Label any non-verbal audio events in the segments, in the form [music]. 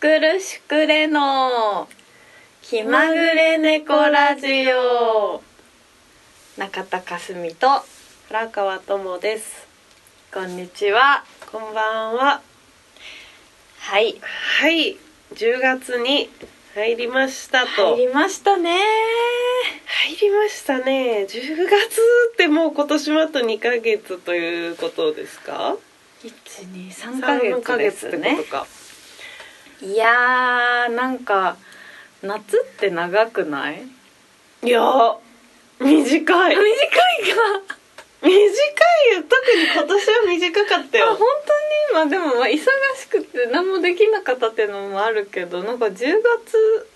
くるしくれの。気まぐれ猫ラジオ。中田かすみと。原川智です。こんにちは。こんばんは。はい。はい。10月に入りましたと。入りましたね。入りましたね。10月ってもう今年もあと2ヶ月ということですか？123ヶ月ですってねことかいやーなんか夏って長くない？いや短い。短いか。短いよ。特に今年は短かったあ本よ当に？まあでもまあ忙しくて何もできなかったっていうのもあるけどなんか10月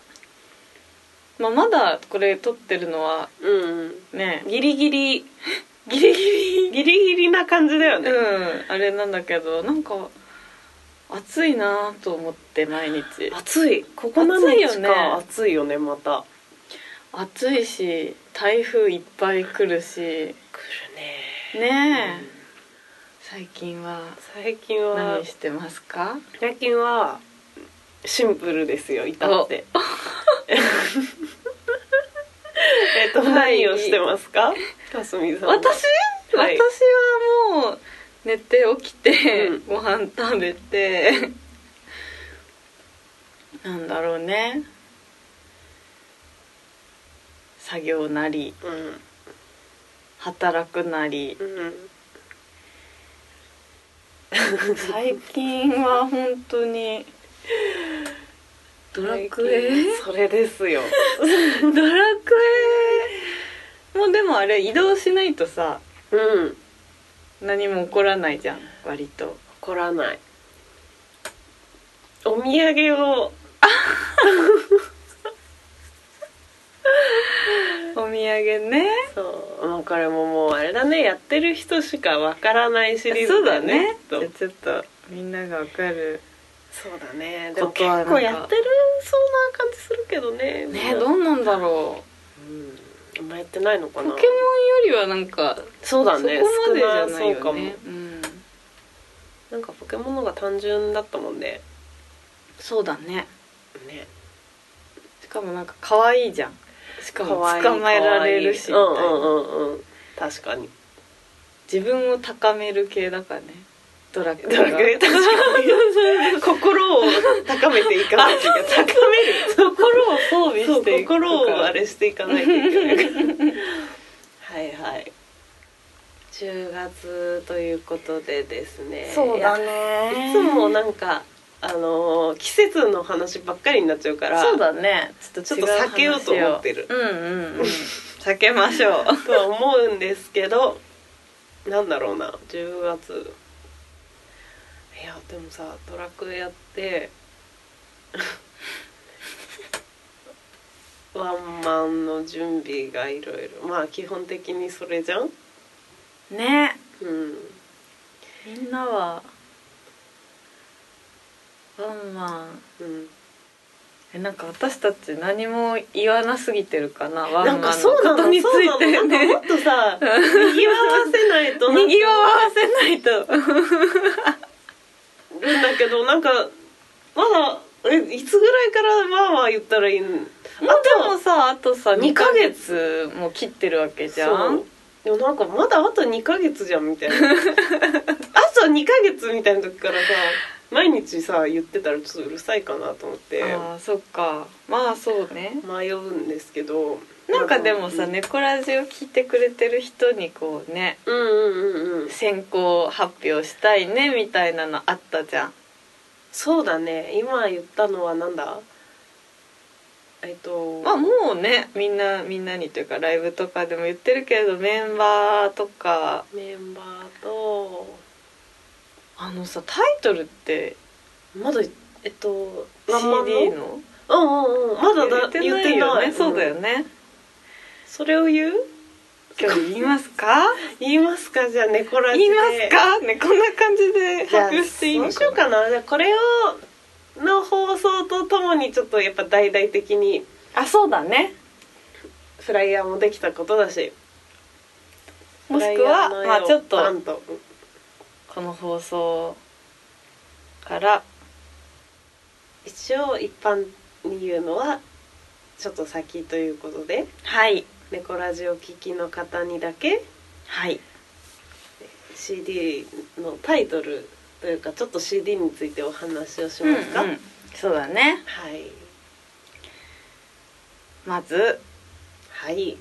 まあまだこれ撮ってるのはうんねギリギリ [laughs] ギリギリギリギリな感じだよね、うんあれなんだけどなんか暑いなと思って毎日。暑い？ここ何日暑いよね。か暑いよねまた。暑いし台風いっぱい来るし。来るね。ねえ、最近は最近は何してますか？最近はシンプルですよ至って。[laughs] えっとはい。何をしてますか？かすみさん私、はい。私はもう寝て起きて、うん。ご飯食べて [laughs] なんだろうね。作業なりうん。働くなり。うん。最近は本当にドラクエ？それですよ。[laughs] ドラクエ？もうでもあれ移動しないとさうん何も起こらないじゃん割と。怒らない。お土産を。お土産ね。そう。もうこれももうあれだね。やってる人しかわからないシリーそうズだねだね。きっと。じゃあちょっとみんながわかるそうだね。でも結構やってるそうな感じするけどねねどうなんだろうんあんまやってないのかな。うポケモンよりはなんかそうだねそこまでじゃない少なそうかも。よねうん。なんかポケモンのが単純だったもんね。そうだね。ね。しかもなんか可愛いじゃん。しかも捕まえられるしみたいな。うんうんうんうん。確かに。自分を高める系だからねドラクエ。ドラクエ。確かに心を高めていかないといけない。高める。心を装備していく心をあれしていかないといけない。はいはい。10月ということでですね。そうだいねいつもなんかあのー季節の話ばっかりになっちゃうからそうだね。ちょっとちょっと避けようと思ってる。うんうんうん。[laughs] 避けましょう。[laughs] とは思うんですけどなんだろうな。10月いやでもさドラクエやって [laughs] ワンマンの準備がいろいろ。まあ基本的にそれじゃん？ね。うん。みんなはワンマン。うん。えなんか私たち何も言わなすぎてるかなワンマンのことについてそうなの？なんかもっとさ [laughs] にぎわわせないとにぎわわせないとけどなんかまだえいつぐらいからまあまあ言ったらいいん？もうでもさあとさ2二ヶヶ月も切ってるわけじゃん？でもなんかまだあと2ヶ月じゃんみたいな。[laughs] あと2ヶ月みたいな時からさ毎日さ言ってたらちょっとうるさいかなと思って。ああそっか。まあそうね。迷うんですけど。なんかでもさうん。猫ラジを聞いてくれてる人にこうねうんうんうんうん。先行発表したいねみたいなのあったじゃんそうだね。今言ったのはなんだ？えっとまあもうねみんなみんなにというかライブとかでも言ってるけれどメンバーとか。メンバーとあのさタイトルってまだえっと CD の？うんうんうん。まだだ言ってないね。そうだよん。ねそれを言う？今日言いますか？言いますか？じゃあ猫ラジ言いでますか？ねこんな感じで発表していいのそうしようかな。じゃあこれをの放送とともにちょっとやっぱ大々的にあそうだね。フライヤーもできたことだし。もしくはまあちょっとこの放送から1一応一般に言うのはちょっと先ということで。はい猫ラジオ聴きの方にだけはい。CD のタイトルというかちょっと CD についてお話をしますか、うんうん。そうだね。はい。まず、はい。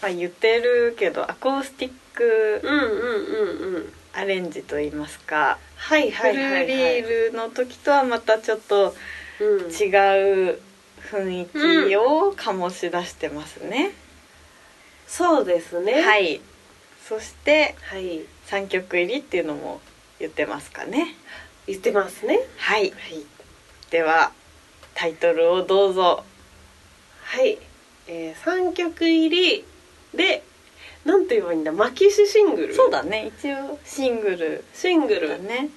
まあ、言ってるけどアコースティックうんうんうんうん。アレンジといいますか、はいフルはいはい、はい、リールの時とはまたちょっとうん。違う雰囲気を醸し出してますね、そうですね。はい。そしてはい。3曲入りっていうのも言ってますかね。言ってますね。はい。はい。ではタイトルをどうぞ。はい、えー、3曲入りでなんて言えばいいんだ？マキシシングル。そうだね。一応シングル。シングル。だね。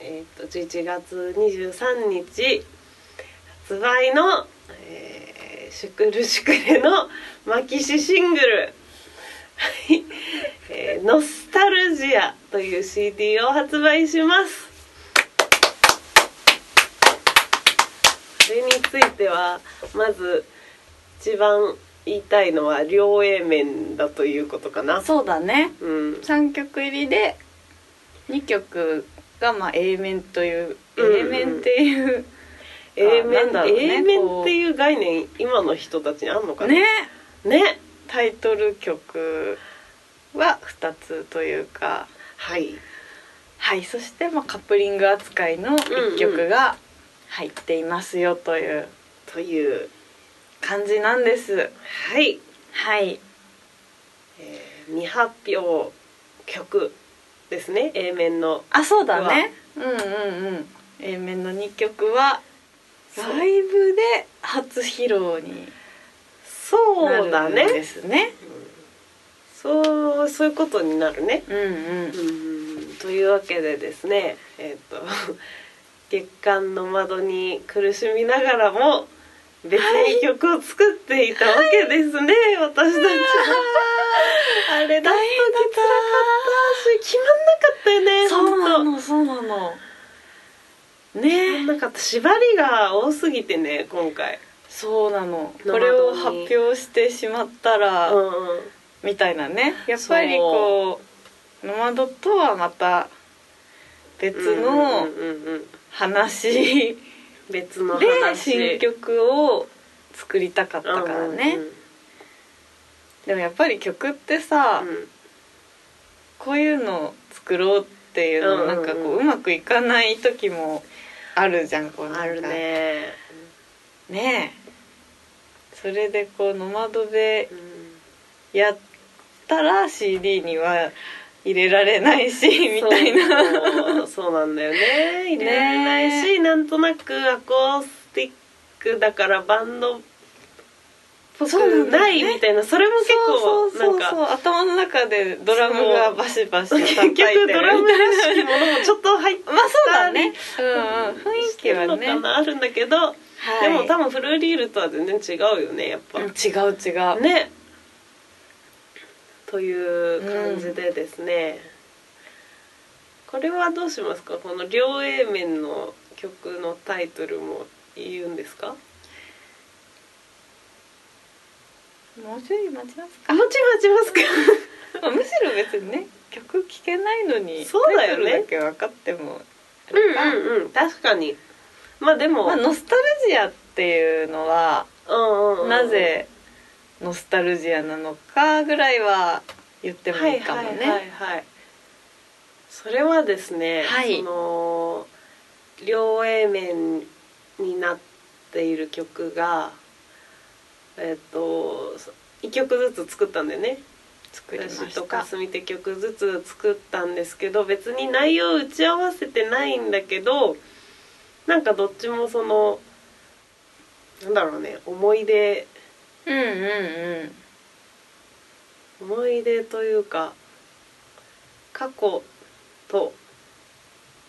えっ、と11月23日発売の、えー、シュクルシュクレのマキシシングル。はい、えーノスタルジアという CD を発売します。それについてはまず一番言いたいのは両 A 面だということかな。そうだね。うん。3曲入りで2曲がまあ A 面といううんうん。A 面っていう、A な面ね A 面っていう概念今の人たちにあんのかな？ね。ね。タイトル曲は2つというか。はい。はいそしてまあカップリング扱いの1曲が入っていますよという。という。感じなんです。はい、はい。えー未発表曲ですね。A 面のあそうだね。うんうんうん。A 面の2曲はライブで初披露にそうだなるんでね。すねそうそういうことになるね。うんうん。うん。というわけでですねえっ、と [laughs] 月間の窓に苦しみながらも別に曲を作っていたわけですね、私たちは。あれだときつらかったし決まんなかったよねそうなのそうなの。決まねんなかった縛りが多すぎてね今回。そうなの。生これをに発表してしまったら、うんうんみたいなね。やっぱりこうノマドとはまた別のうんうんうんうん話別ので話。新曲を作りたかったからね、うんうんでもやっぱり曲ってさ、うん。こういうのを作ろうっていうのうんうんうん。なんかこううまくいかない時もあるじゃんこうなんか。あるね、ねえ。それでこうノマドでうん。やったら CD には入れられないしみたいな。そうなんだよね。[laughs] 入れられないし、なんとなくアコースティックだからバンドっぽくそうないみたいな。それも結構そうそうそうなんかそう。頭の中でドラムがバシバシ叩いてるみ結局ドラムらしきものもちょっと入ってまあそうだね。うんうん。雰囲気はのねあるんだけど、はい。でも多分フルリールとは全然違うよねやっぱ、うん違う違う。ね。という感じでですね、これはどうしますか？この両 A 面の曲のタイトルも言うんですか？もうちょい待ちますか？あもち待ちますか？[laughs] まあむしろ別にね曲聴けないのにそうだよね。け分かってもあうんうんうん。確かに。まあでも、まあ、ノスタルジアっていうのはうんうんうん。なぜノスタルジアなのかぐらいは言ってもいいかもね、はいはいはいはい。それはですね、はい。その両 A 面になっている曲がえっ、と1曲ずつ作ったんだよね。作りま私としたかすみって曲ずつ作ったんですけど別に内容打ち合わせてないんだけどなんかどっちもそのなんだろうね思い出うんうんうん。思い出というか過去と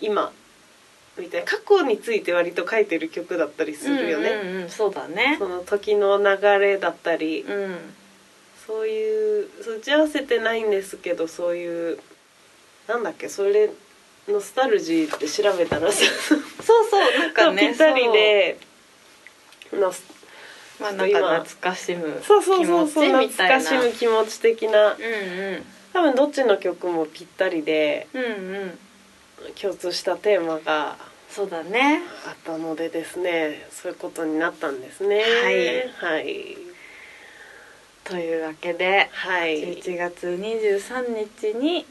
今みたいな。過去について割と書いてる曲だったりするよね、うんうんうん、そうだね。その時の流れだったり、うん。そういう打ち合わせてないんですけどそういうなんだっけそれノスタルジーって調べたらさ。そうそうなんかね。[laughs] ぴったりでノまあなんか懐かしむそうそうそうそう気持ちみたいな。懐かしむ気持ち的な。うんうん。多分どっちの曲もぴったりで。うんうん共通したテーマがそうだね。あったのでですねそういうことになったんですね。はい。はい。というわけではい。11月23日に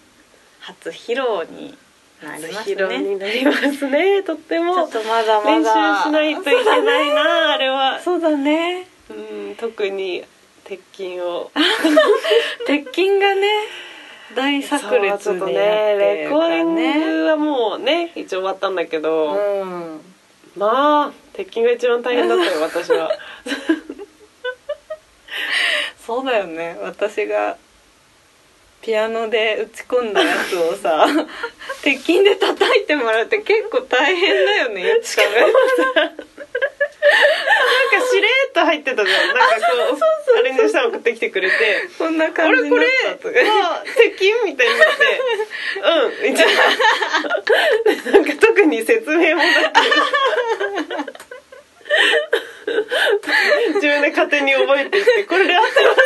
初披露になります初披露ねになりますね。[laughs] とってちょもっとまだま練習だしないといけないなあれは。そうだね。うん特に鉄筋を。[laughs] 鉄筋がね大炸裂ねレコーディンねグはもうね一応終わったんだけど、うん。まあ鉄筋が一番大変だったよ私は。[laughs] そうだよね。私がピアノで打ち込んだやつをさ [laughs] 鉄筋で叩いてもらうって結構大変だよねよく考えなんかしれっと入ってたじゃん。なんかこうアレンジしたの送ってきてくれて。こんなあ感じになったとかみたいになって。うんみたいな。なんか特に説明もなく。自分で勝手に覚えていってこれで合ってますか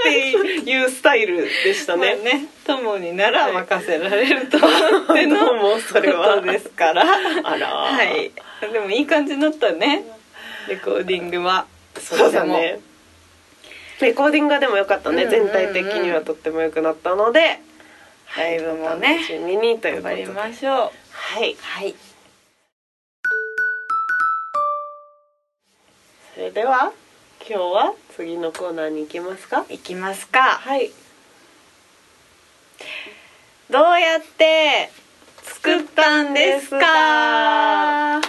っていうスタイルでしたまあね、ね友になら任せられると思っての [laughs] ですから。あらはい。でもいい感じになったねレコーディングは。そうだね。レコーディングがでも良かったね、うんうんうん全体的にはとっても良くなったので。ライブもね楽しみにという頑張ことで。りましょう。はい。はい。それでは今日は次のコーナーに行きますか？いきますか。はい。どうやって作ったんですか？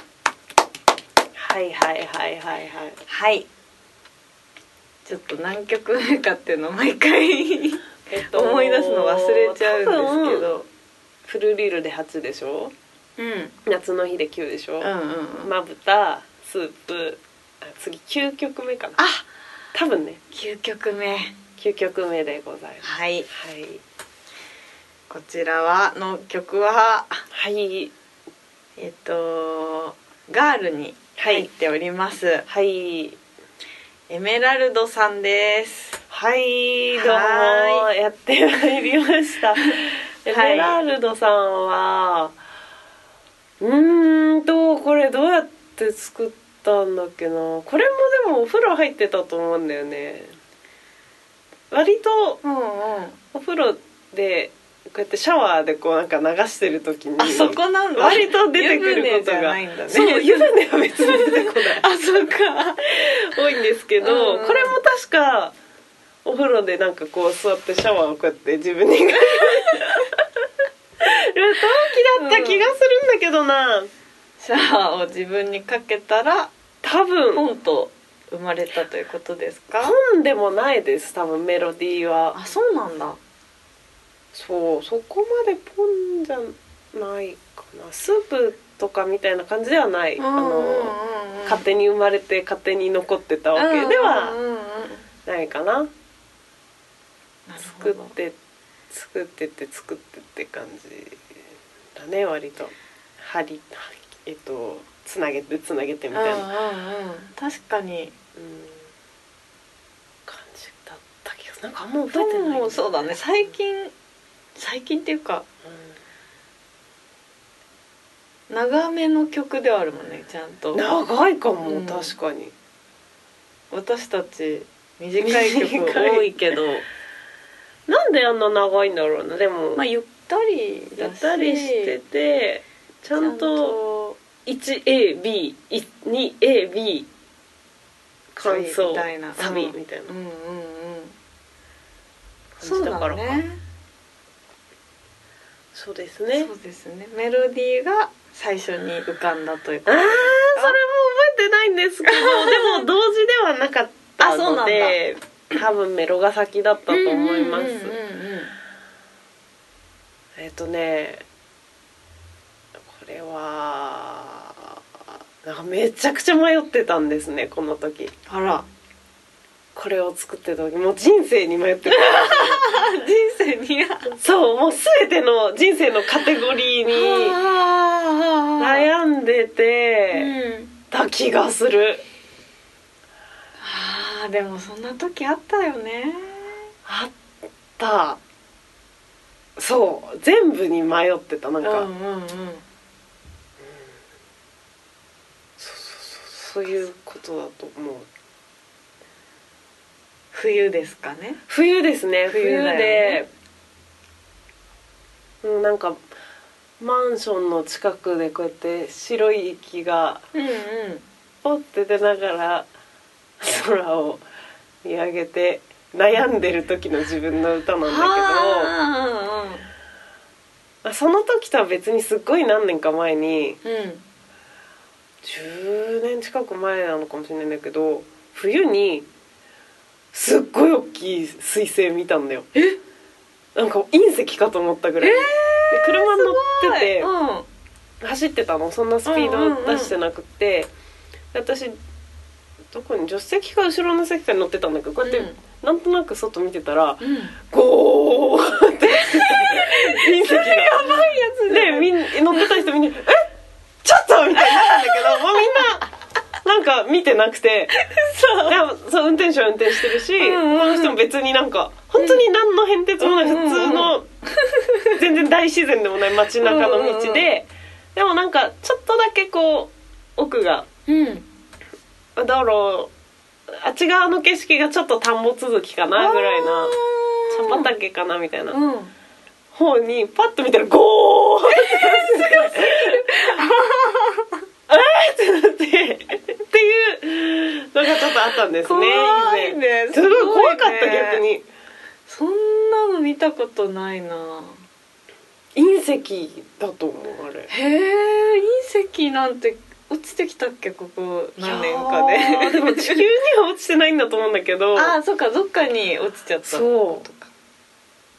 はいはいはいはいはい。はい。ちょっと何曲目かっていうのを毎回 [laughs] えっ思い出すの忘れちゃうんですけどフルリールで8でしょ？うん。うん夏の日で9でしょ、うんうんまぶたスープあ次9曲目かな。あ多分ね。9曲目。9曲目でございます。はい。はい。こちらはの曲は？はい。えっとガールに入っております、はい。エメラルドさんです。はい。どうもはやってまいりました。[laughs] エメラルドさんはうーんとこれどうやって作ったんだっけな。これもでもお風呂入ってたと思うんだよね。割とうんうん。お風呂でこうやってシャワーでこうなんか流してる時にあそこなんだ。割と出てくることが。ね。そう湯船は別に出てこない。[laughs] あそっか。多いんですけど、うん。うんこれも確かお風呂でなんかこう座ってシャワーをこうやって自分に。[laughs] る陶器だった気がするんだけどな。シャワーを自分にかけたら多分。ポンと生まれたということですか？本でもないです多分メロディーは。あそうなんだそうそこまでポンじゃないかな。スープとかみたいな感じではない、あの勝手に生まれて勝手に残ってたわけではうんうんうん。うんないかな。作って作ってって作ってって感じだね割と。針えっとつなげてつなげてみたいな、うんうんうん。うん確かに。感じだった気がするなんかあんま覚えてない。もうそうだね。最近最近っていうか長めの曲ではあるもんねちゃんと。うん長いかも、うん。確かに。私たち短い曲多いけど。[laughs] なんであんな長いんだろうなでも、まあゆったりゆったりしててちゃんと 1AB2AB 感想サビみたいな。サビうんみたいな。うんうんうん。感じだから。かねそうですね。そうですね。メロディーが最初に浮かんだという。かあーそれも覚えてないんですけど。[laughs] でも同時ではなかったので多分メロが先だったと思います、えっ、とねこれはなんかめちゃくちゃ迷ってたんですねこの時。あらここれを作ってた時。もう人生に迷ってる [laughs] [laughs] 人そうもう全ての人生のカテゴリーに悩んでてうん。た気がする。あーでもそんな時あったよね。あった。そう全部に迷ってたなんか、うんうんうん。そういうことだと思う。冬ですかね。冬ですね冬でねうんなんかマンションの近くでこうやって白い息がうんうんポッて出ながら空を見上げて悩んでる時の自分の歌なんだけどあ。まあその時とは別にすっごい何年か前にーうん。うん10年近く前なのかもしれないんだけど冬にすっごい大きい彗星見たんだよ。え？なんか隕石かと思ったぐらい、で車乗っててうん。走ってたの。そんなスピード出してなくって、で私どこに助手席か後ろの席かに乗ってたんだけどこうやって、うん。なんとなく外見てたらうん。ゴーって。隕石がやばいやつでみん乗ってた人みんな「え？ちょっと!」みたいになったんだけどもうみんななんか見てなくて。[laughs] そうでもそう運転手は運転してるし、うんうんうん。この人も別になんか本当に何の変哲もない、普通の全然大自然でもない街中の道で、でもなんかちょっとだけこう奥がうん道路あっち側の景色がちょっと田んぼ続きかなぐらいな茶畑かなみたいなうん。方にパッと見たらゴーって [laughs] えーってなってっていうのがちょっとあったんですねね。すごい怖かった逆にそんなの見たことないな。隕石だと思うあれ。へえ隕石なんて落ちてきたっけここ何年かで。でも地球には [laughs] 落ちてないんだと思うんだけど。ああそっかどっかに落ちちゃったそう。とか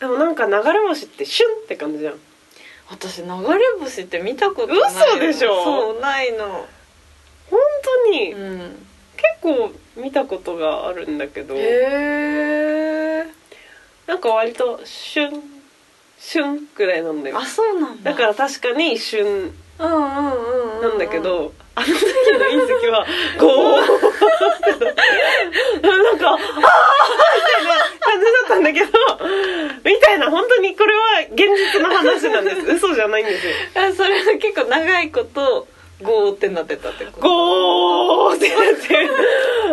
でもなんか流れ星ってシュンって感じじゃん。私流れ星って見たことないの嘘でしょ？そうないの。本当に、うん。結構見たことがあるんだけど。へえなんか割とシュンシュンくらいなんだよ。あそうなんだ。だから確かに一瞬うんうんうんうん。なんだけど、あの時の隕石はゴー [laughs] なんか「ああ!」みたいな感じだったんだけどみたいな本当にこれは現実の話なんです。嘘じゃないんですよ。あそれは結構長いことゴーってなってたってこと？ゴーってなっ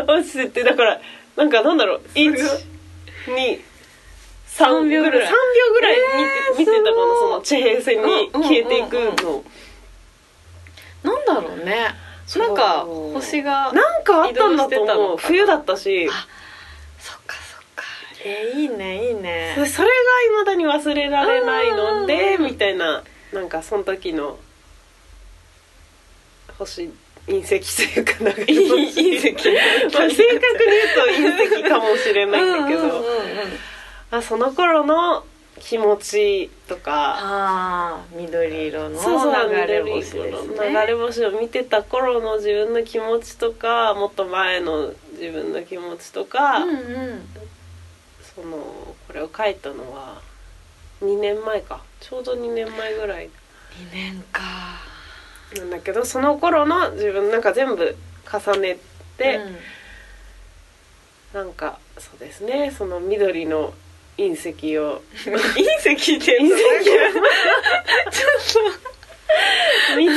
て落ちてって。だからなんかなんだろうすごい123三秒ぐらい。3秒ぐらい。見て,、えー見てたかな？その地平線に消えていくの。なんだろうね。なんか星がなんかあったんだと思う。冬だったし。あそっかそっか。えーいいねいいね。それが未だに忘れられないのでみたいななんかその時の星隕石というかなんか隕石。まあ正確に言うと隕石かもしれないんだけど、うんうんうんうんあその頃の気持ちとかああ緑色のそうそう流れ星です緑ね色の流れ星を見てた頃の自分の気持ちとかもっと前の自分の気持ちとか、うんうん。そのこれを書いたのは2年前か。ちょうど2年前ぐらい。2年か。なんだけどその頃の自分なんか全部重ねて、うん。なんかそうですねその緑の隕石を。[laughs] 隕石って隕石？を見て。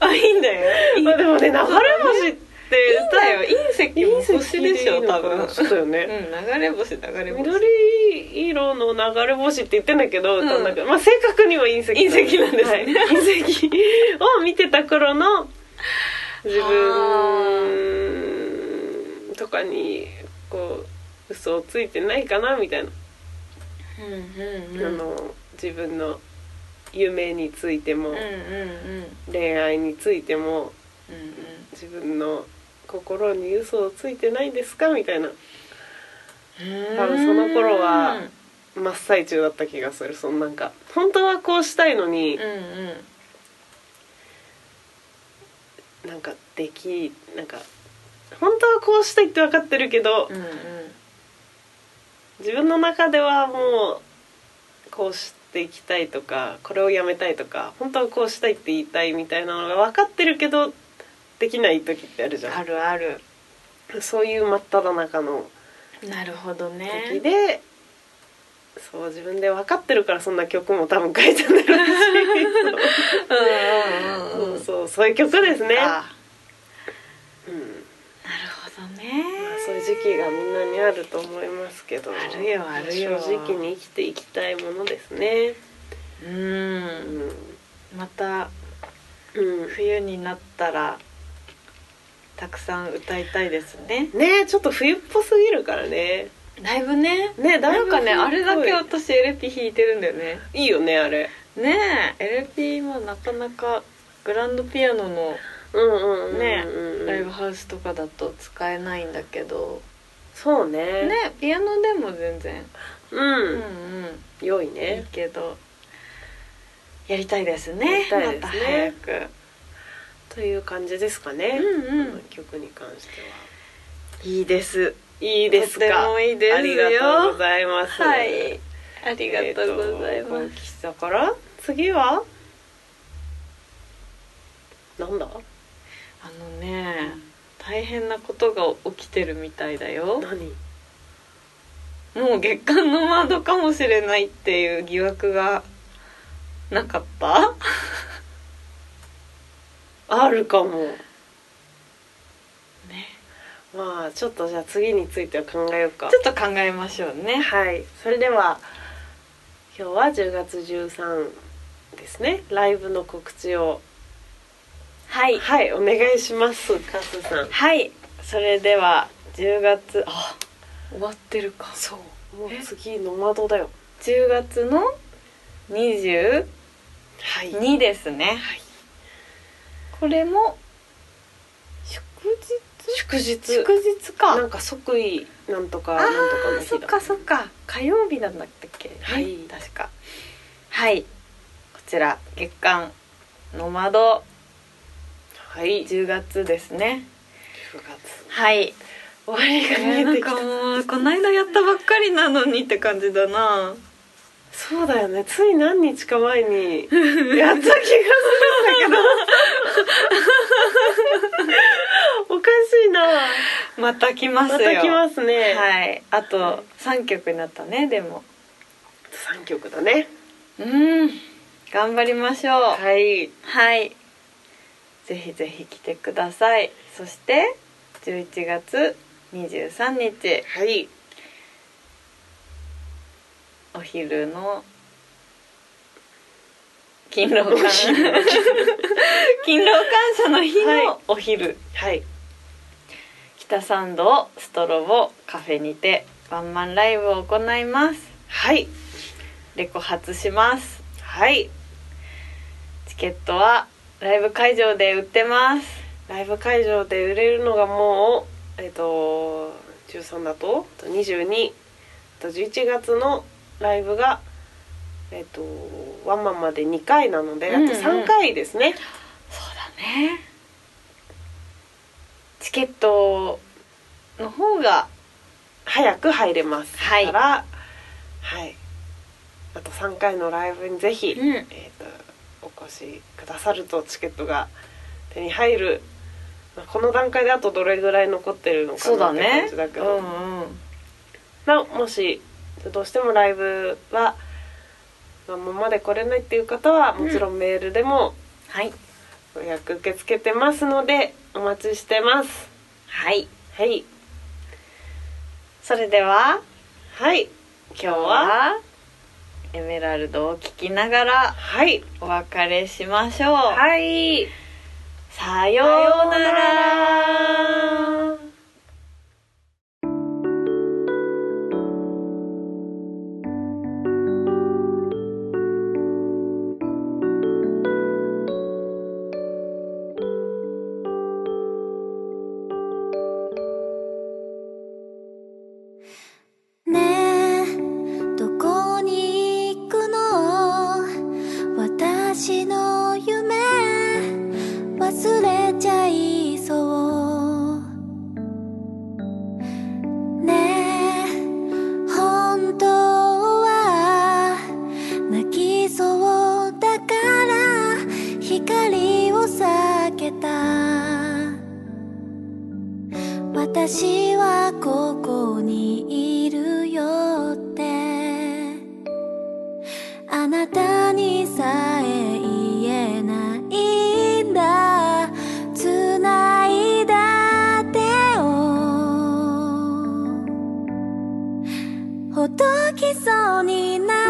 あいいんだよ。まあでもね流れ星っていいんだよ。隕石も星でしょ多分。そうだよね、うん流れ星流れ星。緑色の流れ星って言ってんだけど、うん。歌の中でまあ正確には隕石隕石なんですね。はい。隕石を見てた頃の自分とかにこう嘘をついてないかなみたいな、うんうんうん。あの自分の夢についても、うんうんうん。恋愛についてもうん自分の心に嘘をついてないですかみたいな。うん。多分その頃は真っ最中だった気がするそのなんか。本当はこうしたいのにうんうん。なんかできなんか本当はこうしたいって分かってるけど、うんうん自分の中ではもうこうしていきたいとかこれをやめたいとか本当はこうしたいって言いたいみたいなのが分かってるけどできない時ってあるじゃあるある。んそういう真っ只中のなるほど時ね。で、そう自分で分かってるからそんな曲も多分書いて [laughs] んだろうしそうそうそういう曲ですね、あうん。なるほどね時期がみんなにあると思いますけどあるよあるよ。正直に生きていきたいものですね。ううん。ん、またうん、冬になったらたくさん歌いたいですね。ねちょっと冬っぽすぎるからね。だいぶね。ねだないんかねぶあれだけ私エレピ弾いてるんだよね。ぽいいいよねあれ。ねえエレピもなかなかグランドピアノのうんうんうんうんねうん。ライブハウスとかだと使えないんだけど。そうね。ねピアノでも全然。うん、うんうん。いい良いねけど。やりたいですねやりたいですね。また早く。という感じですかね、うんうん。曲に関しては。いいです。いいですか？とてもいいですよ。ありがとうございます。はい。ありがとうございます、えーから？次は？なんだ？あのね大変なことが起きてるみたいだよ。何？もう月間の窓かもしれないっていう疑惑がなかった？[laughs] あるかも。ね。まあちょっとじゃあ次については考えようか。ちょっと考えましょうね。はい。それでは今日は10月13ですね。ライブの告知をはい。はいお願いします。カスさん。はい。それでは10月あ終わってるか。そう。もうえ次の窓だよ。10月の22はい。ですね、これも祝祝日。日祝日か。なんか即位なんとかあなんとかのーそっ日だかそっか。火曜日なんだったっけ、ねはい。確か。はい。こちら月間の窓はい10 10月ですね。月。はい。終わりが見なんえてきた。かもうこの間やったばっかりなのにって感じだな。そうだよね。つい何日か前にやった気がするんだけど。[laughs] おかしいな。また来ますよ。また来ますね。はい。あと3曲になったねでも。3曲だね。うん。頑張りましょう。はい。はいぜひぜひ来てください。そして11月23日。はい。お昼の勤労感。お昼勤労。感謝の日はい。のお昼、はい。北参道ストロボカフェにてワンマンライブを行います。はい。レコ発します。はい。チケットはライブ会場で売ってます。ライブ会場で売れるのがもうえっ、と13だと？22あと11月のライブがえっ、とワンマンまで2回なので、うんうん。あと3回ですね。そうだね。チケットの方が早く入れます。はい。からはい。あと3回のライブにぜひ、うん。えー、とお越しくださるとチケットが手に入る。まあこの段階であとどれぐらい残ってるのかなってだね。感じだけど、うんうん。なもしどうしてもライブはまあままで来れないっていう方はもちろんメールでもはい。予約受け付けてますのでお待ちしてます。はい。はい。それでははい。今日はエメラルドを聴きながらはい。お別れしましょう、はい。さようならあなたにさえ言えないんだ。繋いだ手を。ほどきそうになる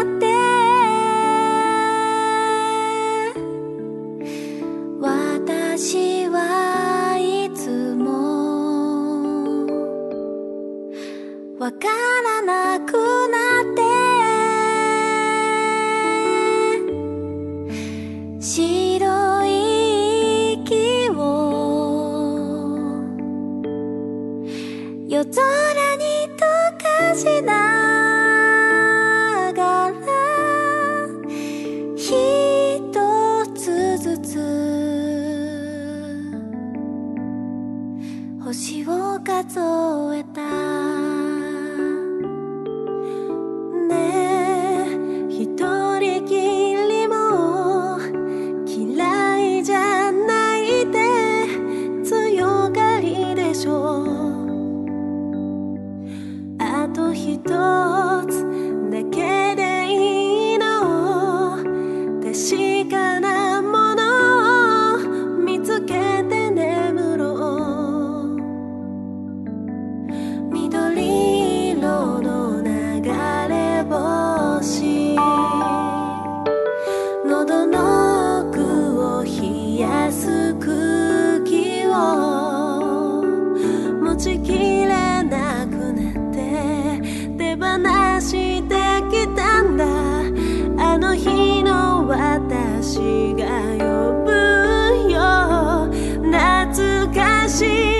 懐